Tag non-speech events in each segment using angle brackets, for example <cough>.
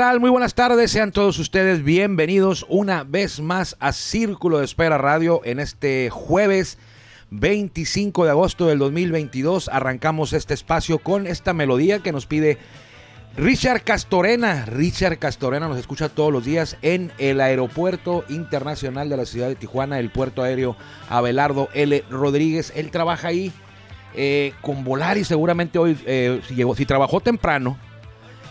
¿Qué tal? Muy buenas tardes, sean todos ustedes bienvenidos una vez más a Círculo de Espera Radio en este jueves 25 de agosto del 2022. Arrancamos este espacio con esta melodía que nos pide Richard Castorena. Richard Castorena nos escucha todos los días en el Aeropuerto Internacional de la ciudad de Tijuana, el puerto aéreo Abelardo L. Rodríguez. Él trabaja ahí eh, con volar y seguramente hoy, eh, si, llegó, si trabajó temprano,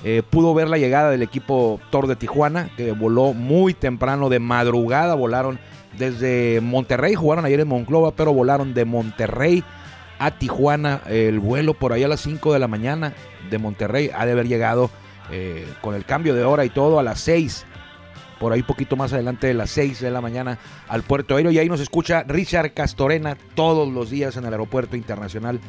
eh, pudo ver la llegada del equipo Tor de Tijuana, que voló muy temprano, de madrugada, volaron desde Monterrey, jugaron ayer en Monclova, pero volaron de Monterrey a Tijuana. El vuelo por ahí a las 5 de la mañana de Monterrey ha de haber llegado eh, con el cambio de hora y todo a las 6. Por ahí poquito más adelante de las 6 de la mañana al puerto aéreo. Y ahí nos escucha Richard Castorena todos los días en el aeropuerto internacional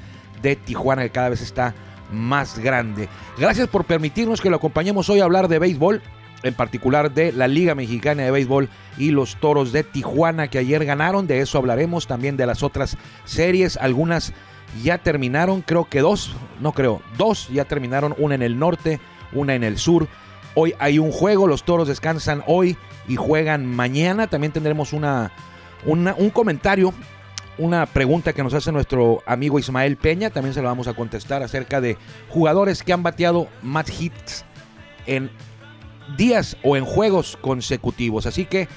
de Tijuana, que cada vez está más grande. Gracias por permitirnos que lo acompañemos hoy a hablar de béisbol, en particular de la Liga Mexicana de Béisbol y los Toros de Tijuana que ayer ganaron. De eso hablaremos también de las otras series. Algunas ya terminaron, creo que dos, no creo, dos ya terminaron, una en el norte, una en el sur. Hoy hay un juego, los Toros descansan hoy y juegan mañana. También tendremos una, un comentario una pregunta que nos hace nuestro amigo Ismael Peña, también se la vamos a contestar acerca de jugadores que han bateado más hits en días o en juegos consecutivos. Así que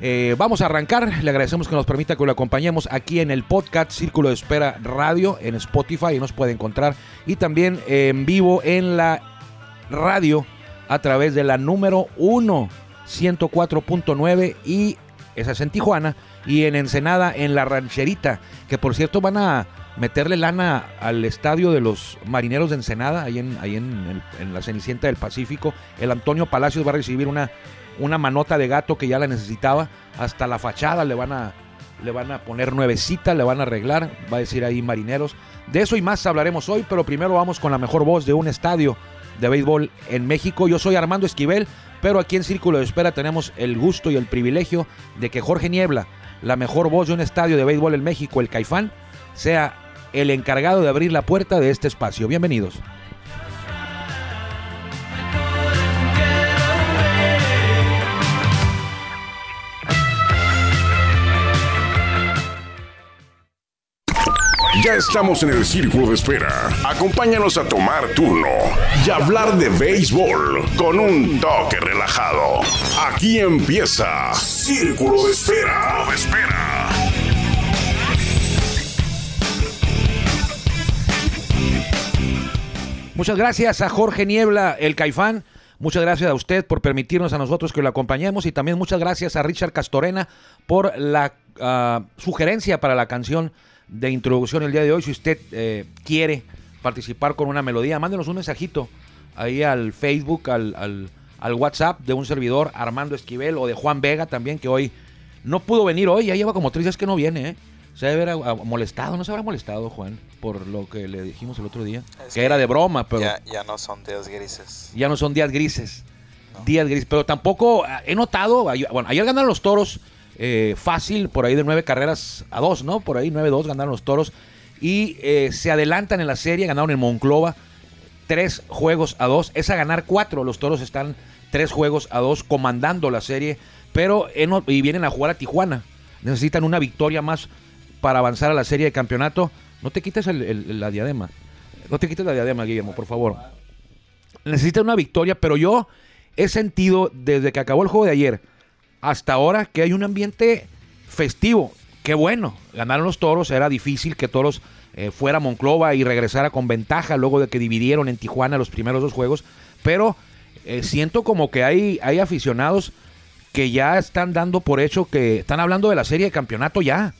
eh, vamos a arrancar. Le agradecemos que nos permita que lo acompañemos aquí en el podcast Círculo de Espera Radio en Spotify nos puede encontrar. Y también en vivo en la radio a través de la número 1 104.9 y esa es en Tijuana y en Ensenada, en la rancherita, que por cierto van a meterle lana al estadio de los marineros de Ensenada, ahí en, ahí en, la Cenicienta del Pacífico. El Antonio Palacios va a recibir una, una manota de gato que ya la necesitaba. Hasta la fachada le van a, le van a poner nuevecita, le van a arreglar, va a decir ahí marineros. De eso y más hablaremos hoy, pero primero vamos con la mejor voz de un estadio de béisbol en México. Yo soy Armando Esquivel, pero aquí en Círculo de Espera tenemos el gusto y el privilegio de que Jorge Niebla, la mejor voz de un estadio de béisbol en México, el Caifán, sea el encargado de abrir la puerta de este espacio. Bienvenidos. Ya estamos en el círculo de espera. Acompáñanos a tomar turno y hablar de béisbol con un toque relajado. Aquí empieza Círculo de Espera. Espera. Muchas gracias a Jorge Niebla, el Caifán. Muchas gracias a usted por permitirnos a nosotros que lo acompañemos y también muchas gracias a Richard Castorena por la ah, sugerencia para la canción de introducción el día de hoy. Si usted eh, quiere participar con una melodía, mándenos un mensajito ahí al Facebook, al, al, WhatsApp de un servidor, Armando Esquivel, o de Juan Vega también, que hoy no pudo venir hoy, ya lleva como tres días que no viene, ¿eh? Se debe haber molestado, no se habrá molestado, Juan, por lo que le dijimos el otro día. que, era de broma, pero. Ya, no son días grises. Ya no son días grises. Días grises. Pero tampoco eh, he notado. Bueno, ayer ganaron los toros eh, fácil, por ahí de nueve carreras a dos, ¿no? Por ahí nueve dos ganaron los toros. Y eh, se adelantan en la serie, ganaron en Monclova tres juegos a dos. Es a ganar cuatro. Los toros están tres juegos a dos comandando la serie. Pero y vienen a jugar a Tijuana. Necesitan una victoria más para avanzar a la serie de campeonato. No te quites la diadema. No te quites la diadema, Guillermo, por favor. Necesitan una victoria, pero yo he sentido desde que acabó el juego de ayer hasta ahora que hay un ambiente festivo. Qué bueno, ganaron los toros, era difícil que toros eh, fuera Monclova y regresara con ventaja luego de que dividieron en Tijuana los primeros dos juegos, pero eh, siento como que hay, hay aficionados que ya están dando por hecho que están hablando de la serie de campeonato ya.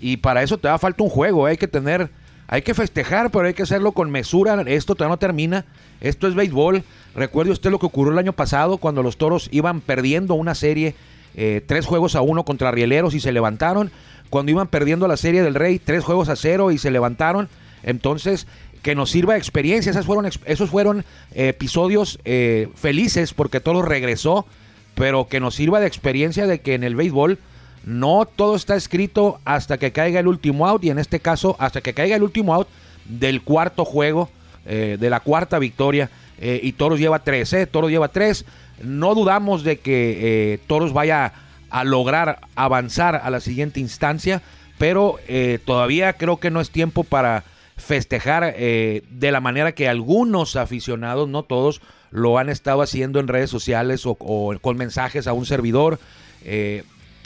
Y para eso te da falta un juego, hay que tener, hay que festejar, pero hay que hacerlo con mesura. Esto todavía no termina. Esto es béisbol. Recuerde usted lo que ocurrió el año pasado cuando los toros iban perdiendo una serie eh, tres juegos a uno contra Rieleros y se levantaron. Cuando iban perdiendo la serie del Rey, tres juegos a cero y se levantaron. Entonces, que nos sirva de experiencia. Fueron, esos fueron eh, episodios eh, felices porque todo regresó, pero que nos sirva de experiencia de que en el béisbol no todo está escrito hasta que caiga el último out y en este caso hasta que caiga el último out del cuarto juego eh, de la cuarta victoria eh, y Toros lleva tres, ¿eh? Toros lleva tres. No dudamos de que eh, Toros vaya a lograr avanzar a la siguiente instancia, pero todavía creo que no es tiempo para festejar de la manera que algunos aficionados, no todos, lo han estado haciendo en redes sociales o, con mensajes a un servidor.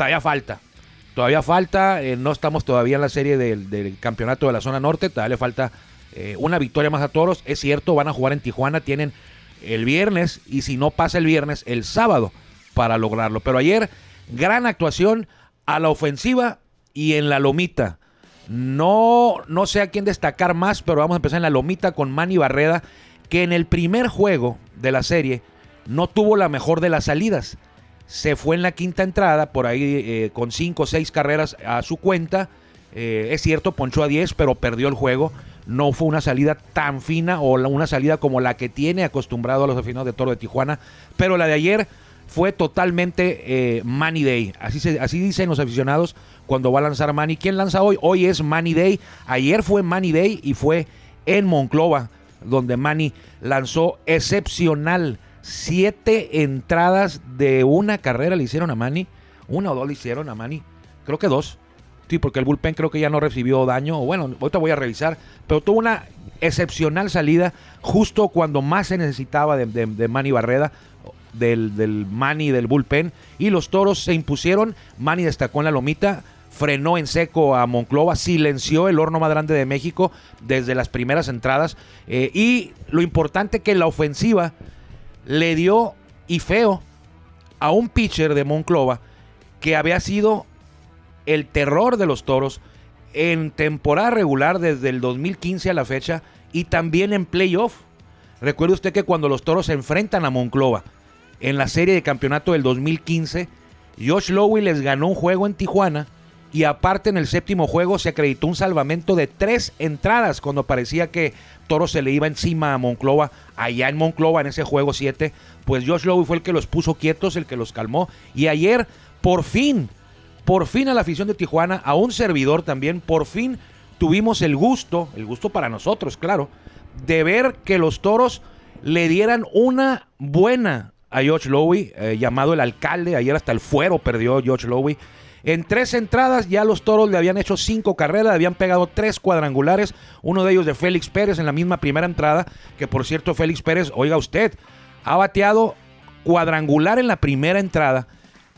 Todavía falta, todavía falta, eh, no estamos todavía en la serie del, campeonato de la zona norte, todavía le falta eh, una victoria más a Toros. Es cierto, van a jugar en Tijuana, tienen el viernes y si no pasa el viernes, el sábado para lograrlo. Pero ayer, gran actuación a la ofensiva y en la lomita. No, no sé a quién destacar más, pero vamos a empezar en la lomita con Manny Barreda, que en el primer juego de la serie no tuvo la mejor de las salidas. Se fue en la quinta entrada, por ahí eh, con cinco o seis carreras a su cuenta. Eh, es cierto, ponchó a 10, pero perdió el juego. No fue una salida tan fina o una salida como la que tiene acostumbrado a los aficionados de Toro de Tijuana. Pero la de ayer fue totalmente eh, Manny Day. Así, se, así dicen los aficionados cuando va a lanzar Manny. ¿Quién lanza hoy? Hoy es Manny Day. Ayer fue Manny Day y fue en Monclova, donde Manny lanzó excepcional. Siete entradas de una carrera le hicieron a Manny. Una o dos le hicieron a Manny. Creo que dos. Sí, porque el bullpen creo que ya no recibió daño. Bueno, ahorita voy a revisar. Pero tuvo una excepcional salida justo cuando más se necesitaba de, de- de Manny Barreda, del, del Manny del bullpen. Y los toros se impusieron. Manny destacó en la lomita. Frenó en seco a Monclova, silenció el horno más grande de México desde las primeras entradas. Eh, y lo importante que la ofensiva le dio y feo a un pitcher de Monclova que había sido el terror de los toros en temporada regular desde el 2015 a la fecha y también en playoff. Recuerde usted que cuando los toros se enfrentan a Monclova en la serie de campeonato del 2015, Josh Lowe les ganó un juego en Tijuana y aparte en el séptimo juego se acreditó un salvamento de tres entradas cuando parecía que Toro se le iba encima a Monclova, allá en Monclova en ese juego 7, pues Josh Lowe fue el que los puso quietos, el que los calmó. Y ayer por fin por fin a la afición de Tijuana, a un servidor también, por fin tuvimos el gusto, el gusto para nosotros, claro, de ver que los toros le dieran una buena a George Lowe, eh, llamado el alcalde, ayer hasta el fuero perdió George Lowe. En tres entradas ya los toros le habían hecho cinco carreras, le habían pegado tres cuadrangulares, uno de ellos de Félix Pérez en la misma primera entrada, que por cierto Félix Pérez, oiga usted, ha bateado cuadrangular en la primera entrada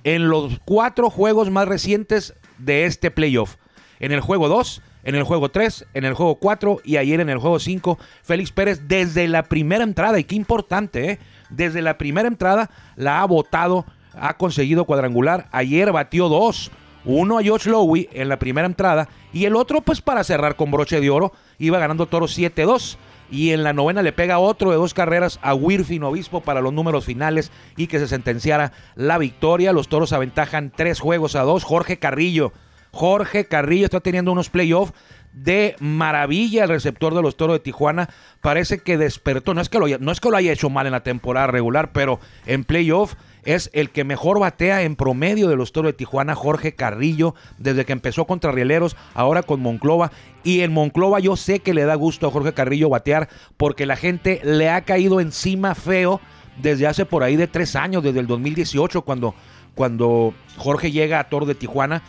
en los cuatro juegos más recientes de este playoff. En el juego 2, en el juego 3, en el juego 4 y ayer en el juego 5, Félix Pérez desde la primera entrada, y qué importante, ¿eh? desde la primera entrada la ha votado, ha conseguido cuadrangular. Ayer batió dos, uno a George Lowe en la primera entrada y el otro pues para cerrar con broche de oro, iba ganando Toro 7-2 y en la novena le pega otro de dos carreras a Wirfin Obispo para los números finales y que se sentenciara la victoria. Los toros aventajan tres juegos a dos. Jorge Carrillo, Jorge Carrillo está teniendo unos playoffs de maravilla el receptor de los toros de Tijuana. Parece que despertó. No es que lo, no es que lo haya hecho mal en la temporada regular, pero en playoff es el que mejor batea en promedio de los toros de Tijuana, Jorge Carrillo, desde que empezó contra Rieleros, ahora con Monclova. Y en Monclova yo sé que le da gusto a Jorge Carrillo batear porque la gente le ha caído encima feo desde hace por ahí de tres años, desde el 2018, cuando, cuando Jorge llega a Toro de Tijuana.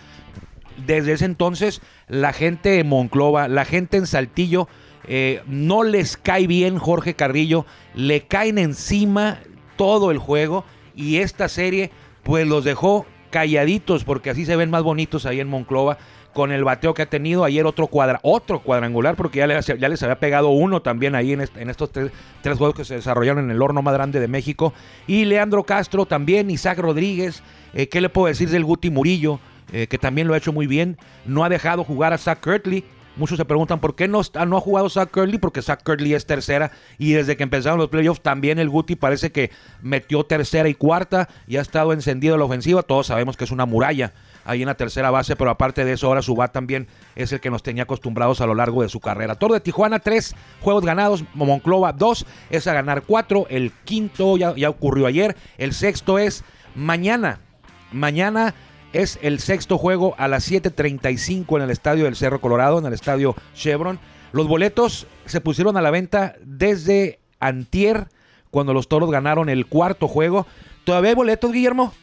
Desde ese entonces, la gente en Monclova, la gente en Saltillo, eh, no les cae bien Jorge Carrillo, le caen encima todo el juego y esta serie pues los dejó calladitos porque así se ven más bonitos ahí en Monclova con el bateo que ha tenido. Ayer otro cuadra otro cuadrangular porque ya, le- ya les había pegado uno también ahí en, en estos tres, tres juegos que se desarrollaron en el horno más grande de México. Y Leandro Castro también Isaac Rodríguez eh, qué le puedo decir del Guti Murillo eh, que también lo ha hecho muy bien. No ha dejado jugar a Zach Kirtley Muchos se preguntan por qué no, ha jugado Zach Curley, porque Zach Curley es tercera. Y desde que empezaron los playoffs también el Guti parece que metió tercera y cuarta y ha estado encendido la ofensiva. Todos sabemos que es una muralla ahí en la tercera base, pero aparte de eso ahora su bat también es el que nos tenía acostumbrados a lo largo de su carrera. Toro de Tijuana, tres juegos ganados, Monclova, dos, es a ganar cuatro, el quinto ya ocurrió ayer, el sexto es mañana, mañana Es el sexto juego a las 7.35 en el estadio del Cerro Colorado, en el estadio Chevron. Los boletos se pusieron a la venta desde antier, cuando los Toros ganaron el cuarto juego. ¿Todavía hay boletos, Guillermo?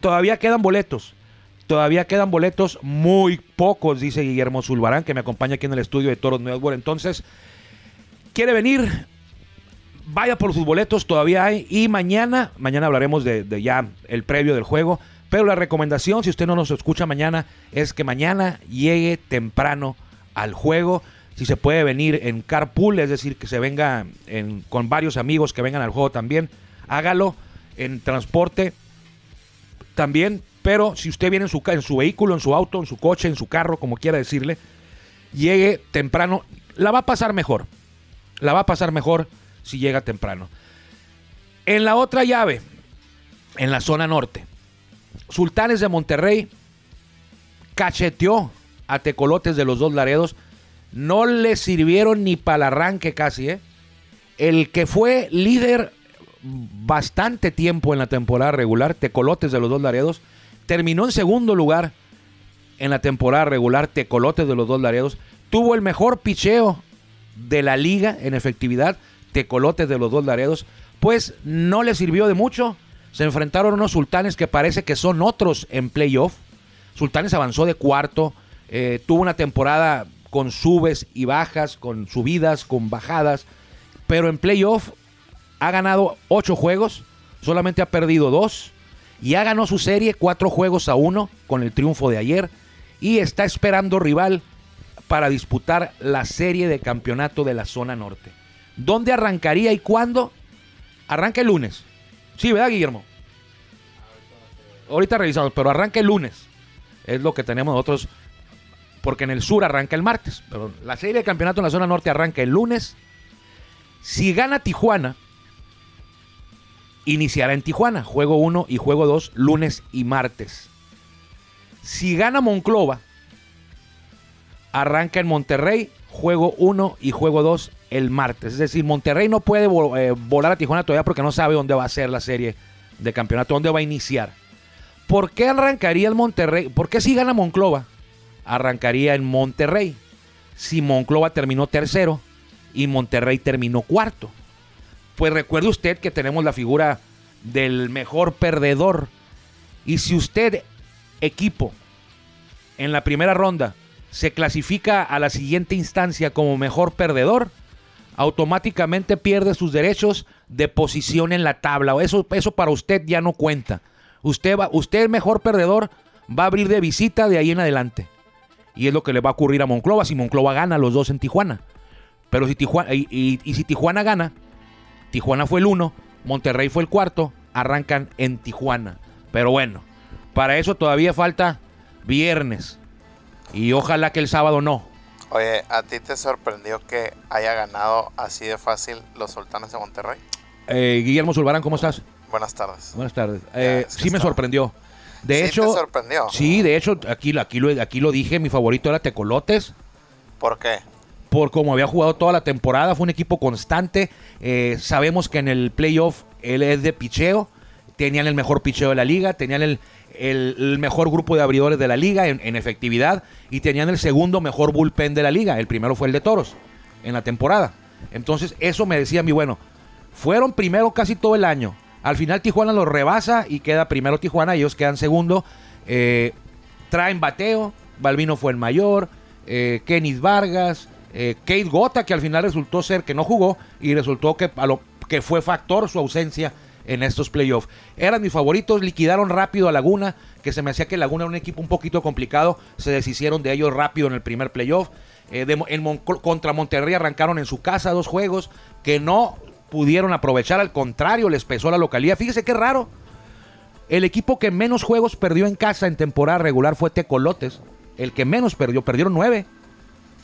Todavía quedan boletos. Todavía quedan boletos, muy pocos, dice Guillermo Zulbarán, que me acompaña aquí en el estudio de Toros Network. Entonces, quiere venir, vaya por sus boletos, todavía hay. Y mañana, mañana hablaremos de, de, ya el previo del juego. Pero la recomendación, si usted no nos escucha mañana, es que mañana llegue temprano al juego. Si se puede venir en carpool, es decir, que se venga en, con varios amigos que vengan al juego también, hágalo en transporte también pero si usted viene en su, en su vehículo, en su auto, en su coche, en su carro, como quiera decirle, llegue temprano, la va a pasar mejor. La va a pasar mejor si llega temprano. En la otra llave, en la zona norte, Sultanes de Monterrey cacheteó a Tecolotes de los dos Laredos. No le sirvieron ni para el arranque casi, ¿eh? El que fue líder bastante tiempo en la temporada regular, Tecolotes de los dos Laredos, terminó en segundo lugar en la temporada regular, Tecolotes de los dos Laredos. Tuvo el mejor picheo de la liga en efectividad, Tecolotes de los dos Laredos. Pues no le sirvió de mucho. Se enfrentaron unos sultanes que parece que son otros en playoff. Sultanes avanzó de cuarto. Eh, tuvo una temporada con subes y bajas, con subidas, con bajadas. Pero en playoff ha ganado ocho juegos. Solamente ha perdido dos. Ya ganó su serie cuatro juegos a uno con el triunfo de ayer y está esperando rival para disputar la serie de campeonato de la zona norte. ¿Dónde arrancaría y cuándo? Arranca el lunes. Sí, ¿verdad, Guillermo? Ahorita revisamos, pero arranca el lunes. Es lo que tenemos nosotros, porque en el sur arranca el martes. Pero la serie de campeonato en la zona norte arranca el lunes. Si gana Tijuana, iniciará en Tijuana, juego 1 y juego 2, lunes y martes. Si gana Monclova, arranca en Monterrey, juego 1 y juego 2 el martes. Es decir, Monterrey no puede eh, volar a Tijuana todavía porque no sabe dónde va a ser la serie de campeonato, dónde va a iniciar. ¿Por qué arrancaría el Monterrey? ¿Por qué si gana Monclova? Arrancaría en Monterrey. Si Monclova terminó tercero y Monterrey terminó cuarto pues recuerde usted que tenemos la figura del mejor perdedor. Y si usted, equipo, en la primera ronda se clasifica a la siguiente instancia como mejor perdedor, automáticamente pierde sus derechos de posición en la tabla. Eso, eso para usted ya no cuenta. Usted, va, usted, mejor perdedor, va a abrir de visita de ahí en adelante. Y es lo que le va a ocurrir a Monclova si Monclova gana los dos en Tijuana. Pero si Tijuana, y si Tijuana gana, Tijuana fue el 1, Monterrey fue el cuarto, arrancan en Tijuana. Pero bueno, para eso todavía falta viernes. Y ojalá que el sábado no. Oye, ¿a ti te sorprendió que haya ganado así de fácil los Sultanes de Monterrey? Eh, Guillermo Zulbarán, ¿cómo estás? Buenas tardes. Buenas tardes. Eh, sí me sorprendió. De ¿Sí hecho, te sorprendió? Sí, de hecho, aquí, aquí, lo, aquí lo dije, mi favorito era Tecolotes. ¿Por qué? por como había jugado toda la temporada, fue un equipo constante. Eh, sabemos que en el playoff él es de picheo, tenían el mejor picheo de la liga, tenían el, el, mejor grupo de abridores de la liga en, efectividad y tenían el segundo mejor bullpen de la liga. El primero fue el de Toros en la temporada. Entonces, eso me decía mí, bueno, fueron primero casi todo el año. Al final Tijuana los rebasa y queda primero Tijuana, ellos quedan segundo. Eh, traen bateo, Balvino fue el mayor, eh, Kenis Vargas, eh, Kate Gota, que al final resultó ser que no jugó y resultó que, a lo, que fue factor su ausencia en estos playoffs. Eran mis favoritos, liquidaron rápido a Laguna, que se me hacía que Laguna era un equipo un poquito complicado, se deshicieron de ellos rápido en el primer playoff. Eh, de, en Mon contra Monterrey arrancaron en su casa dos juegos que no pudieron aprovechar, al contrario, les pesó la localidad. Fíjese qué raro. El equipo que menos juegos perdió en casa en temporada regular fue Tecolotes. El que menos perdió, perdieron nueve.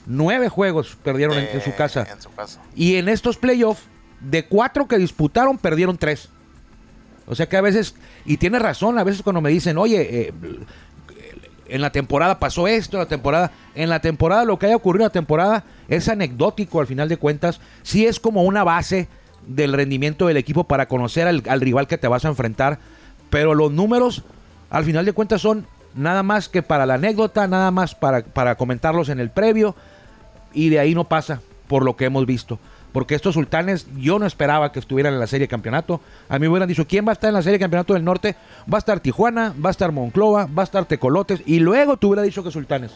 Nueve juegos perdieron en, en, su casa. En su casa. Y en estos playoffs, de cuatro que disputaron, perdieron tres. O sea que a veces, y tiene razón, a veces cuando me dicen, oye, eh, en la temporada pasó esto, en la temporada, en la temporada lo que haya ocurrido en la temporada es anecdótico al final de cuentas, sí es como una base del rendimiento del equipo para conocer al, al rival que te vas a enfrentar, pero los números al final de cuentas son nada más que para la anécdota, nada más para, para comentarlos en el previo y de ahí no pasa por lo que hemos visto. Porque estos sultanes yo no esperaba que estuvieran en la serie de campeonato. A mí me hubieran dicho, ¿quién va a estar en la serie de campeonato del norte? Va a estar Tijuana, va a estar Monclova, va a estar Tecolotes y luego te hubiera dicho que sultanes.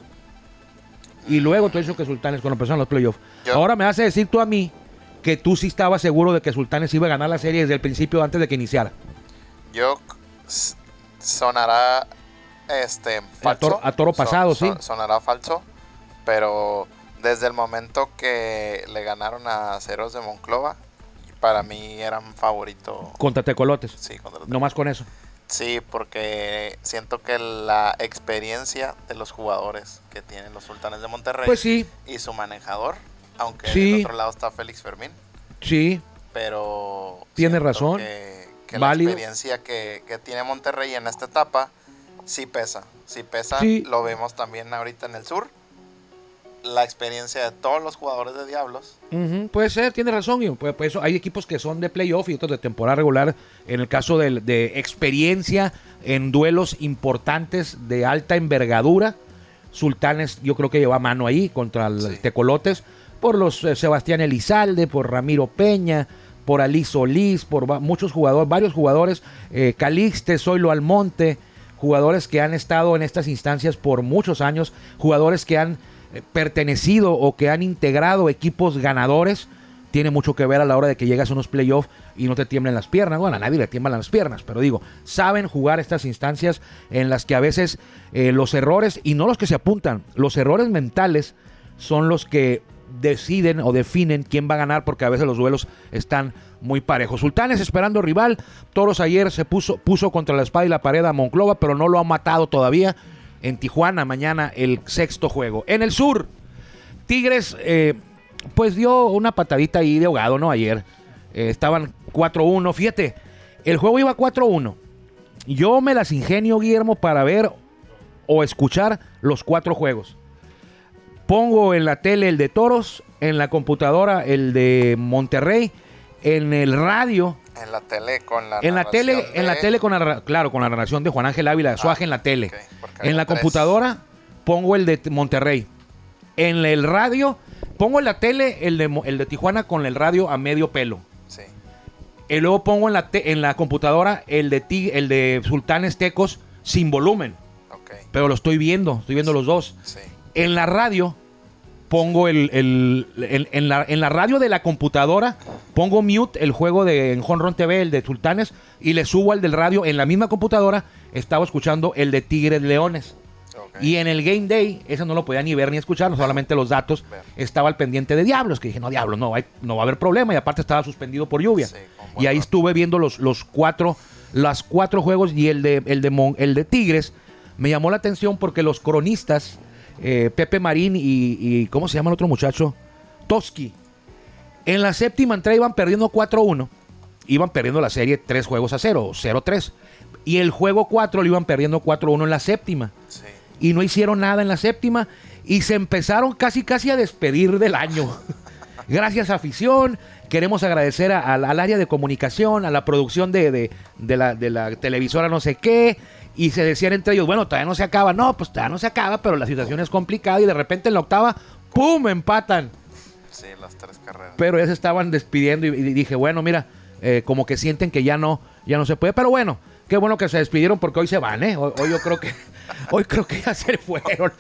Y luego te hubiera dicho que sultanes cuando empezaron los playoffs. Yo- Ahora me hace decir tú a mí que tú sí estabas seguro de que sultanes iba a ganar la serie desde el principio antes de que iniciara. Yo sonará este falso. toro- a toro pasado, sí. Sonará falso, pero desde el momento que le ganaron a Ceros de Monclova, para mí eran favorito. Contra Tecolotes. Sí, contra No más con eso. Sí, porque siento que la experiencia de los jugadores que tienen los Sultanes de Monterrey Pues sí, y su manejador, aunque Sí. del otro lado está Félix Fermín, sí. pero Tiene razón. que, la experiencia que, que tiene Monterrey en esta etapa sí pesa, sí pesa, Sí. lo vemos también ahorita en el sur, la experiencia de todos los jugadores de Diablos, puede ser, tiene razón. Guido. Pues, pues eso, hay equipos que son de playoff y otros de temporada regular. En el caso del- de, experiencia en duelos importantes de alta envergadura, Sultanes yo creo que lleva mano ahí contra el Sí. Tecolotes por los eh, Sebastián Elizalde, por Ramiro Peña, por Ali Solís, por muchos jugadores, varios jugadores, eh, Calixte, Zoilo Almonte, jugadores que han estado en estas instancias por muchos años, jugadores que han pertenecido o que han integrado equipos ganadores, tiene mucho que ver a la hora de que llegas a unos playoffs y no te tiemblen las piernas. Bueno, a nadie le tiemblan las piernas, pero digo, saben jugar estas instancias en las que a veces eh, los errores, y no los que se apuntan, los errores mentales son los que deciden o definen quién va a ganar porque a veces los duelos están muy parejos. Sultanes esperando rival, Toros ayer se puso, puso contra la espada y la pared a Monclova, pero no lo ha matado todavía. En Tijuana mañana el sexto juego. En el sur, Tigres eh, pues dio una patadita ahí de ahogado, ¿no? Ayer Eh, estaban 4-1, fíjate, el juego iba 4-1. Yo me las ingenio, Guillermo, para ver o escuchar los cuatro juegos. Pongo en la tele el de Toros, en la computadora el de Monterrey, en el radio, en la tele con la en la tele, en la tele con la, claro, con la narración de Juan Ángel Ávila de Suaje en la tele. En la tres. computadora pongo el de Monterrey. En el radio pongo en la tele el de, el de Tijuana con el radio a medio pelo. Sí, Y luego pongo en la, te- en la computadora el de, Ti- el de Sultanes Tecos sin volumen. ok, Pero lo estoy viendo, estoy viendo los dos. sí, En la radio pongo el, el- en, en la, en la radio de la computadora pongo mute el juego de en Honron TV, el de Sultanes, y le subo al del radio en la misma computadora. Estaba escuchando el de Tigres Leones. Y en el Game Day, eso no lo podía ni ver ni escuchar, solamente los datos. Estaba al pendiente de Diablos, que dije, no, Diablos, no, hay- no va a haber problema. Y aparte estaba suspendido por lluvia. Sí, y ahí estuve viendo los, los cuatro, las cuatro juegos y el de, el de, Mon- el de Tigres. Me llamó la atención porque los cronistas, eh, Pepe Marín y, y, ¿cómo se llama el otro muchacho? Toski. En la séptima entrada iban perdiendo 4-1. Iban perdiendo la serie 3 juegos a 0, 0-3. Y el juego 4 lo iban perdiendo 4-1 en la séptima Sí, y no hicieron nada en la séptima y se empezaron casi casi a despedir del año. Gracias afición, queremos agradecer a- al, al área de comunicación, a la producción de, de- de la, de la televisora no sé qué, y se decían entre ellos, bueno, todavía no se acaba, no, pues todavía no se acaba, pero la situación es complicada y de repente en la octava, ¡pum!, empatan. sí, las tres carreras. Pero ya se estaban despidiendo y, y dije, bueno, mira, eh, como que sienten que ya no, ya no se puede. Pero bueno, qué bueno que se despidieron porque hoy se van, ¿eh? Hoy, hoy yo creo que, <laughs> hoy creo que ya se fueron.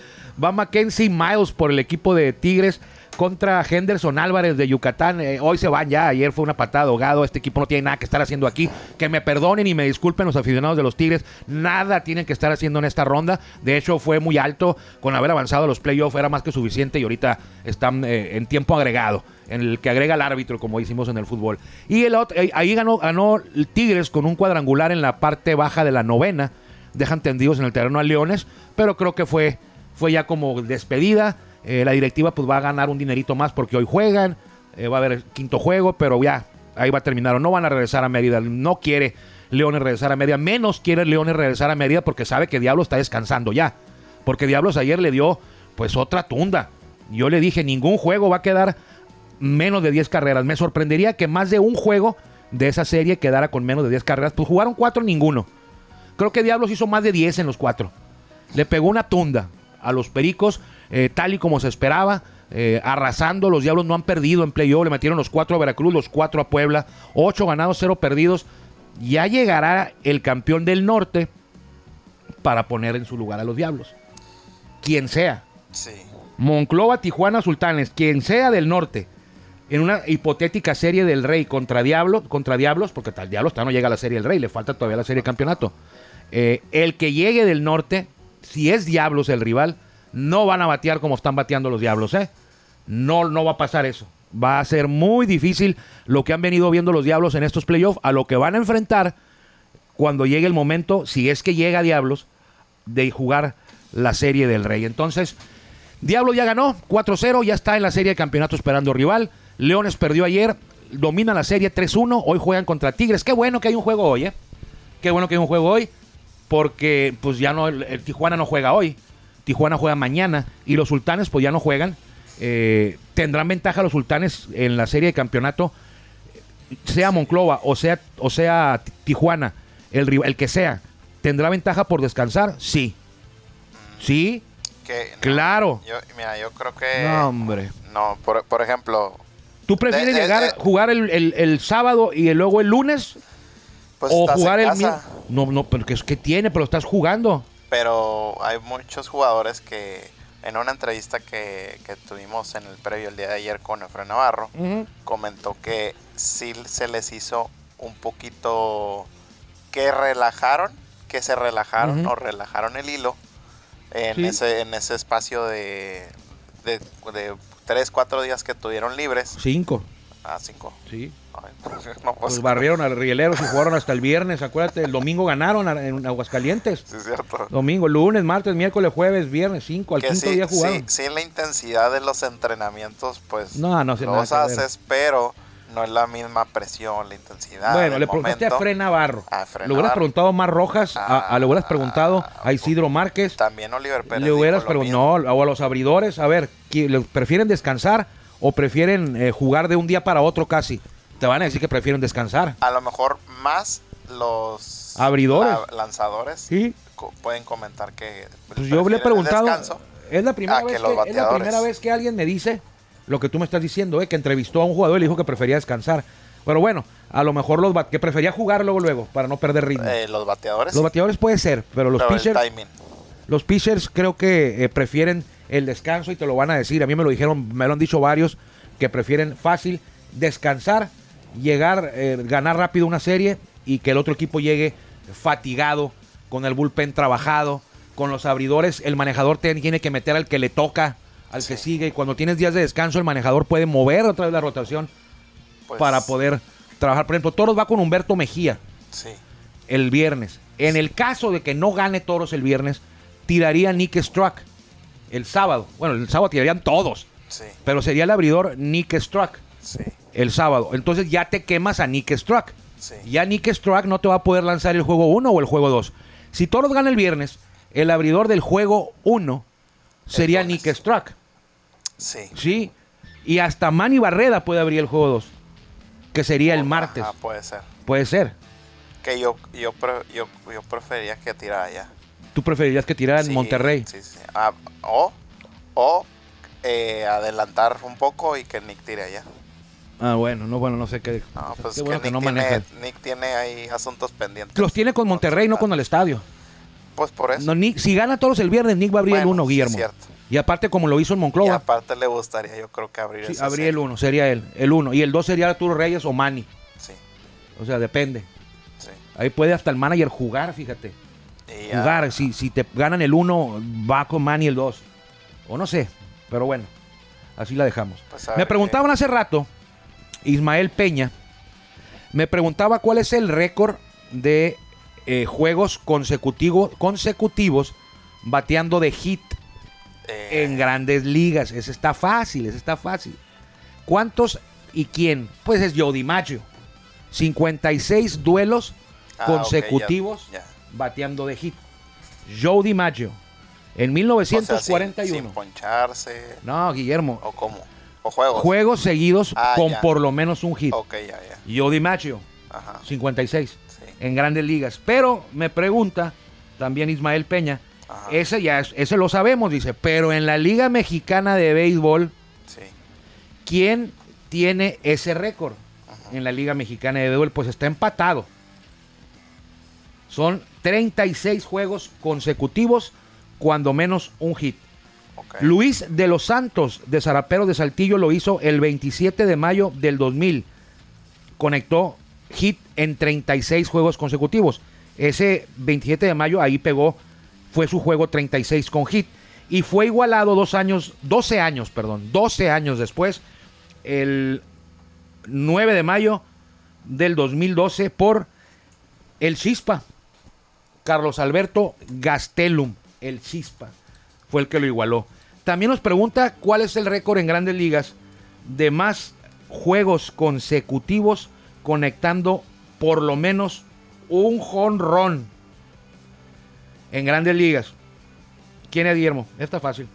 Va Mackenzie Miles por el equipo de Tigres contra Henderson Álvarez de Yucatán. Eh, hoy se van ya. Ayer fue una patada de ahogado. Este equipo no tiene nada que estar haciendo aquí. Que me perdonen y me disculpen los aficionados de los Tigres. Nada tienen que estar haciendo en esta ronda. De hecho, fue muy alto. Con haber avanzado los playoffs era más que suficiente y ahorita están eh, en tiempo agregado. En el que agrega el árbitro, como hicimos en el fútbol. Y el otro- eh, ahí ganó, ganó Tigres con un cuadrangular en la parte baja de la novena. Dejan tendidos en el terreno a Leones. Pero creo que fue, fue ya como despedida. Eh, la directiva pues va a ganar un dinerito más porque hoy juegan. Eh, va a haber el quinto juego, pero ya ahí va a terminar. No van a regresar a Mérida. No quiere Leones regresar a Mérida. Menos quiere Leones regresar a Mérida porque sabe que Diablo está descansando ya. Porque Diablos ayer le dio pues otra tunda. Yo le dije, ningún juego va a quedar menos de 10 carreras. Me sorprendería que más de un juego de esa serie quedara con menos de 10 carreras. Pues jugaron cuatro, ninguno. Creo que Diablos hizo más de 10 en los cuatro. Le pegó una tunda a los Pericos, eh, tal y como se esperaba. eh, arrasando, los Diablos no han perdido en playoff, le metieron los cuatro a Veracruz, los cuatro a Puebla, ocho ganados, cero perdidos. Ya llegará el campeón del norte para poner en su lugar a los Diablos. Quien sea. Sí. Monclova, Tijuana, Sultanes, quien sea del norte, en una hipotética serie del Rey contra Diablos, contra Diablos, porque tal Diablos todavía no llega a la serie del Rey, le falta todavía la serie de campeonato. Eh, el que llegue del norte, si es Diablos el rival, no van a batear como están bateando los Diablos, ¿eh? No, no va a pasar eso. Va a ser muy difícil lo que han venido viendo los Diablos en estos playoffs, a lo que van a enfrentar cuando llegue el momento, si es que llega Diablos, de jugar la serie del Rey. Entonces, Diablo ya ganó 4-0, ya está en la serie de campeonato esperando rival. Leones perdió ayer, domina la serie 3-1, hoy juegan contra Tigres. Qué bueno que hay un juego hoy, ¿eh? Qué bueno que hay un juego hoy, porque pues ya no, el, el Tijuana no juega hoy, Tijuana juega mañana y los Sultanes pues ya no juegan. Eh, tendrán ventaja los Sultanes en la serie de campeonato, sea Monclova o sea, o sea Tijuana, el, el que sea. ¿Tendrá ventaja por descansar? Sí. Sí, Que, no, claro. Yo, mira, yo creo que. No, hombre. No, por, por ejemplo, ¿Tú prefieres De- llegar, de- jugar el, el- el sábado y luego el lunes? pues ¿O jugar el? No, no, pero ¿qué, qué tiene? Pero estás jugando. Pero hay muchos jugadores que en una entrevista que, que tuvimos en el previo el día de ayer con Efraín Navarro, comentó que sí se les hizo un poquito que relajaron, que se relajaron o relajaron el hilo en, Sí. ese, en ese espacio de, de, de 3, 4 días que tuvieron libres. Cinco. Ah, 5. Sí. no, pues, Pues barrieron a Rieleros y jugaron hasta el viernes, acuérdate. El domingo ganaron en Aguascalientes. sí, es cierto. Domingo, lunes, martes, miércoles, jueves, viernes, cinco. Al que quinto sí, día jugaron. sí, sí, la intensidad de los entrenamientos, pues No, no sé los haces, pero no es la misma presión, la intensidad. bueno, le preguntaste a. Fred Navarro. A Fred le hubieras Navarro. preguntado a Mar Rojas, a, a- le hubieras Ah, preguntado a Isidro Márquez. También Oliver Pérez. Le hubieras preguntado, no, o a los abridores, a ver, ¿qui- le- ¿prefieren descansar o prefieren eh, jugar de un día para otro casi? Te van a decir que prefieren descansar. A lo mejor más los Abridores. la- lanzadores Sí, co- pueden comentar que pues yo le he preguntado. Es la, primera vez que, es la primera vez que alguien me dice lo que tú me estás diciendo, eh, que entrevistó a un jugador y le dijo que prefería descansar. Pero bueno, a lo mejor los que prefería jugar luego luego para no perder ritmo. Eh, los bateadores. los bateadores puede ser, pero los pero pitchers, los pitchers creo que eh, prefieren el descanso y te lo van a decir. A mí me lo dijeron, me lo han dicho varios que prefieren fácil descansar, llegar, eh, ganar rápido una serie y que el otro equipo llegue fatigado, con el bullpen trabajado, con los abridores. El manejador tiene que meter al que le toca, al que sigue. Y cuando tienes días de descanso, el manejador puede mover otra vez la rotación Pues, para poder trabajar. Por ejemplo, Toros va con Humberto Mejía Sí. el viernes. En el caso de que no gane Toros el viernes, tiraría Nick Struck el sábado. Bueno, el sábado tirarían todos, Sí. pero sería el abridor Nick Struck Sí. el sábado. Entonces ya te quemas a Nick Struck. Sí. Ya Nick Struck no te va a poder lanzar el juego 1 o el juego 2. Si Toros gana el viernes, el abridor del juego 1 sería. Nick Struck. Sí. Sí. Y hasta Manny Barreda puede abrir el juego 2, que sería el martes. Ajá, puede ser. Puede ser. Que yo, yo, yo, yo prefería que tirara ya. Tú preferirías que tirara en Sí, Monterrey. Sí, sí. Ah, o o eh, adelantar un poco y que Nick tire allá. Ah, bueno, no, bueno, no sé qué. No, pues qué que bueno que Nick, no tiene. Nick tiene ahí asuntos pendientes. Los tiene con Monterrey, no con el estadio. Pues por eso. No, Nick- si gana todos el viernes, Nick va a abrir el Bueno, 1, sí, Guillermo. cierto. Y aparte, como lo hizo en y Monclova, aparte le gustaría, yo creo que abrir sí, abrir el 1, sería él. El 1. Y el 2 sería Arturo Reyes o Manny. Sí, O sea, depende. sí. Ahí puede hasta el manager jugar, fíjate. Y ya- Jugar. Si, si te ganan el 1, va con Manny el 2. O no sé. Pero bueno, así la dejamos. Pues Me preguntaban hace rato, Ismael Peña, me preguntaba cuál es el récord de eh, juegos consecutivos, consecutivos bateando de hit eh, en grandes ligas. Ese está fácil, ese está fácil. ¿Cuántos y quién? Pues es Joe DiMaggio. 56 duelos ah, ya- consecutivos ya. Bateando de hit. Joe DiMaggio. En O sea, 1941. sin, sin poncharse. no, Guillermo. ¿O cómo? ¿O juegos? Juegos seguidos Ah, con ya. por lo menos un hit. Ok, ya, ya. Joe DiMaggio, Ajá. 56. Sí. en grandes ligas. Pero me pregunta también Ismael Peña, Ajá. ese ya es- ese lo sabemos, dice, pero en la Liga Mexicana de Béisbol, Sí. ¿quién tiene ese récord en la Liga Mexicana de Béisbol? Pues está empatado. Son 36 juegos consecutivos, cuando menos un hit. Luis de los Santos de Zarapero de Saltillo lo hizo el 27 de mayo del 2000. Conectó hit en 36 juegos consecutivos. Ese 27 de mayo ahí pegó, fue su juego 36 con hit. Y fue igualado dos años, 12 años, perdón, 12 años después, el 9 de mayo del 2012 por el Chispa. Carlos Alberto Gastelum, el Chispa, fue el que lo igualó. También nos pregunta cuál es el récord en grandes ligas de más juegos consecutivos conectando por lo menos un jonrón en grandes ligas. ¿Quién es Guillermo? Está fácil.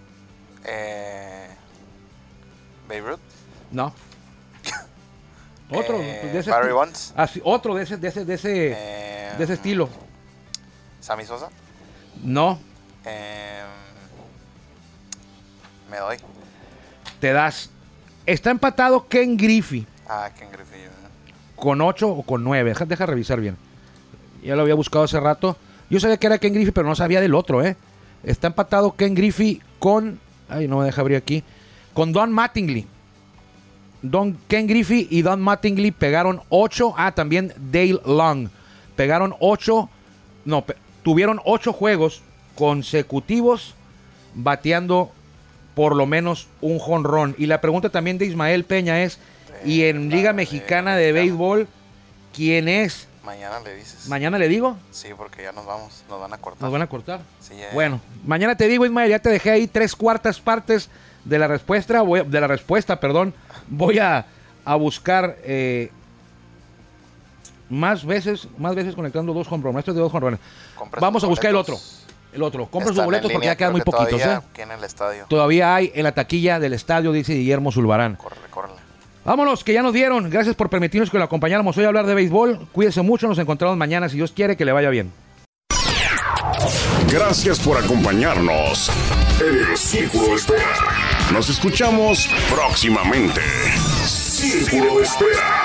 Eh, Babe Ruth. No. <laughs> Otro Eh, de ese Barry Bonds. así, otro de ese, de ese, de ese, Eh, de ese estilo. Sammy Sosa. No, Eh, me doy. te das. Está empatado Ken Griffey Ah, Ken Griffey. Con 8 o con 9. Deja, deja revisar bien. Ya lo había buscado hace rato. Yo sabía que era Ken Griffey, pero no sabía del otro, ¿eh? Está empatado Ken Griffey con. Ay, no me deja abrir aquí. Con Don Mattingly. Don Ken Griffey y Don Mattingly pegaron 8. Ah, también Dale Long. Pegaron 8. No, pe- tuvieron 8 juegos consecutivos bateando por lo menos un jonrón. Y la pregunta también de Ismael Peña es: ¿y en Liga Mexicana de Béisbol quién es? Mañana le dices. Mañana le digo. Sí, porque ya nos vamos. Nos van a cortar. Nos van a cortar. Sí, ya- Bueno, mañana te digo, Ismael, ya te dejé ahí tres cuartas partes de la respuesta. Voy de la respuesta, perdón. Voy a, a buscar eh, más veces, más veces conectando dos jonrones. De dos jonrones. Vamos a buscar el otro. El otro. Compra sus boletos porque ya quedan muy poquitos. todavía ¿eh? Aquí en el estadio. Todavía hay en la taquilla del estadio, dice Guillermo Zulbarán. Córrele, córrele. Vámonos, que ya nos dieron. Gracias por permitirnos que lo acompañáramos hoy a hablar de béisbol. Cuídese mucho, nos encontramos mañana, si Dios quiere, que le vaya bien. Gracias por acompañarnos en el Círculo de Espera. Nos escuchamos próximamente. Círculo de Espera.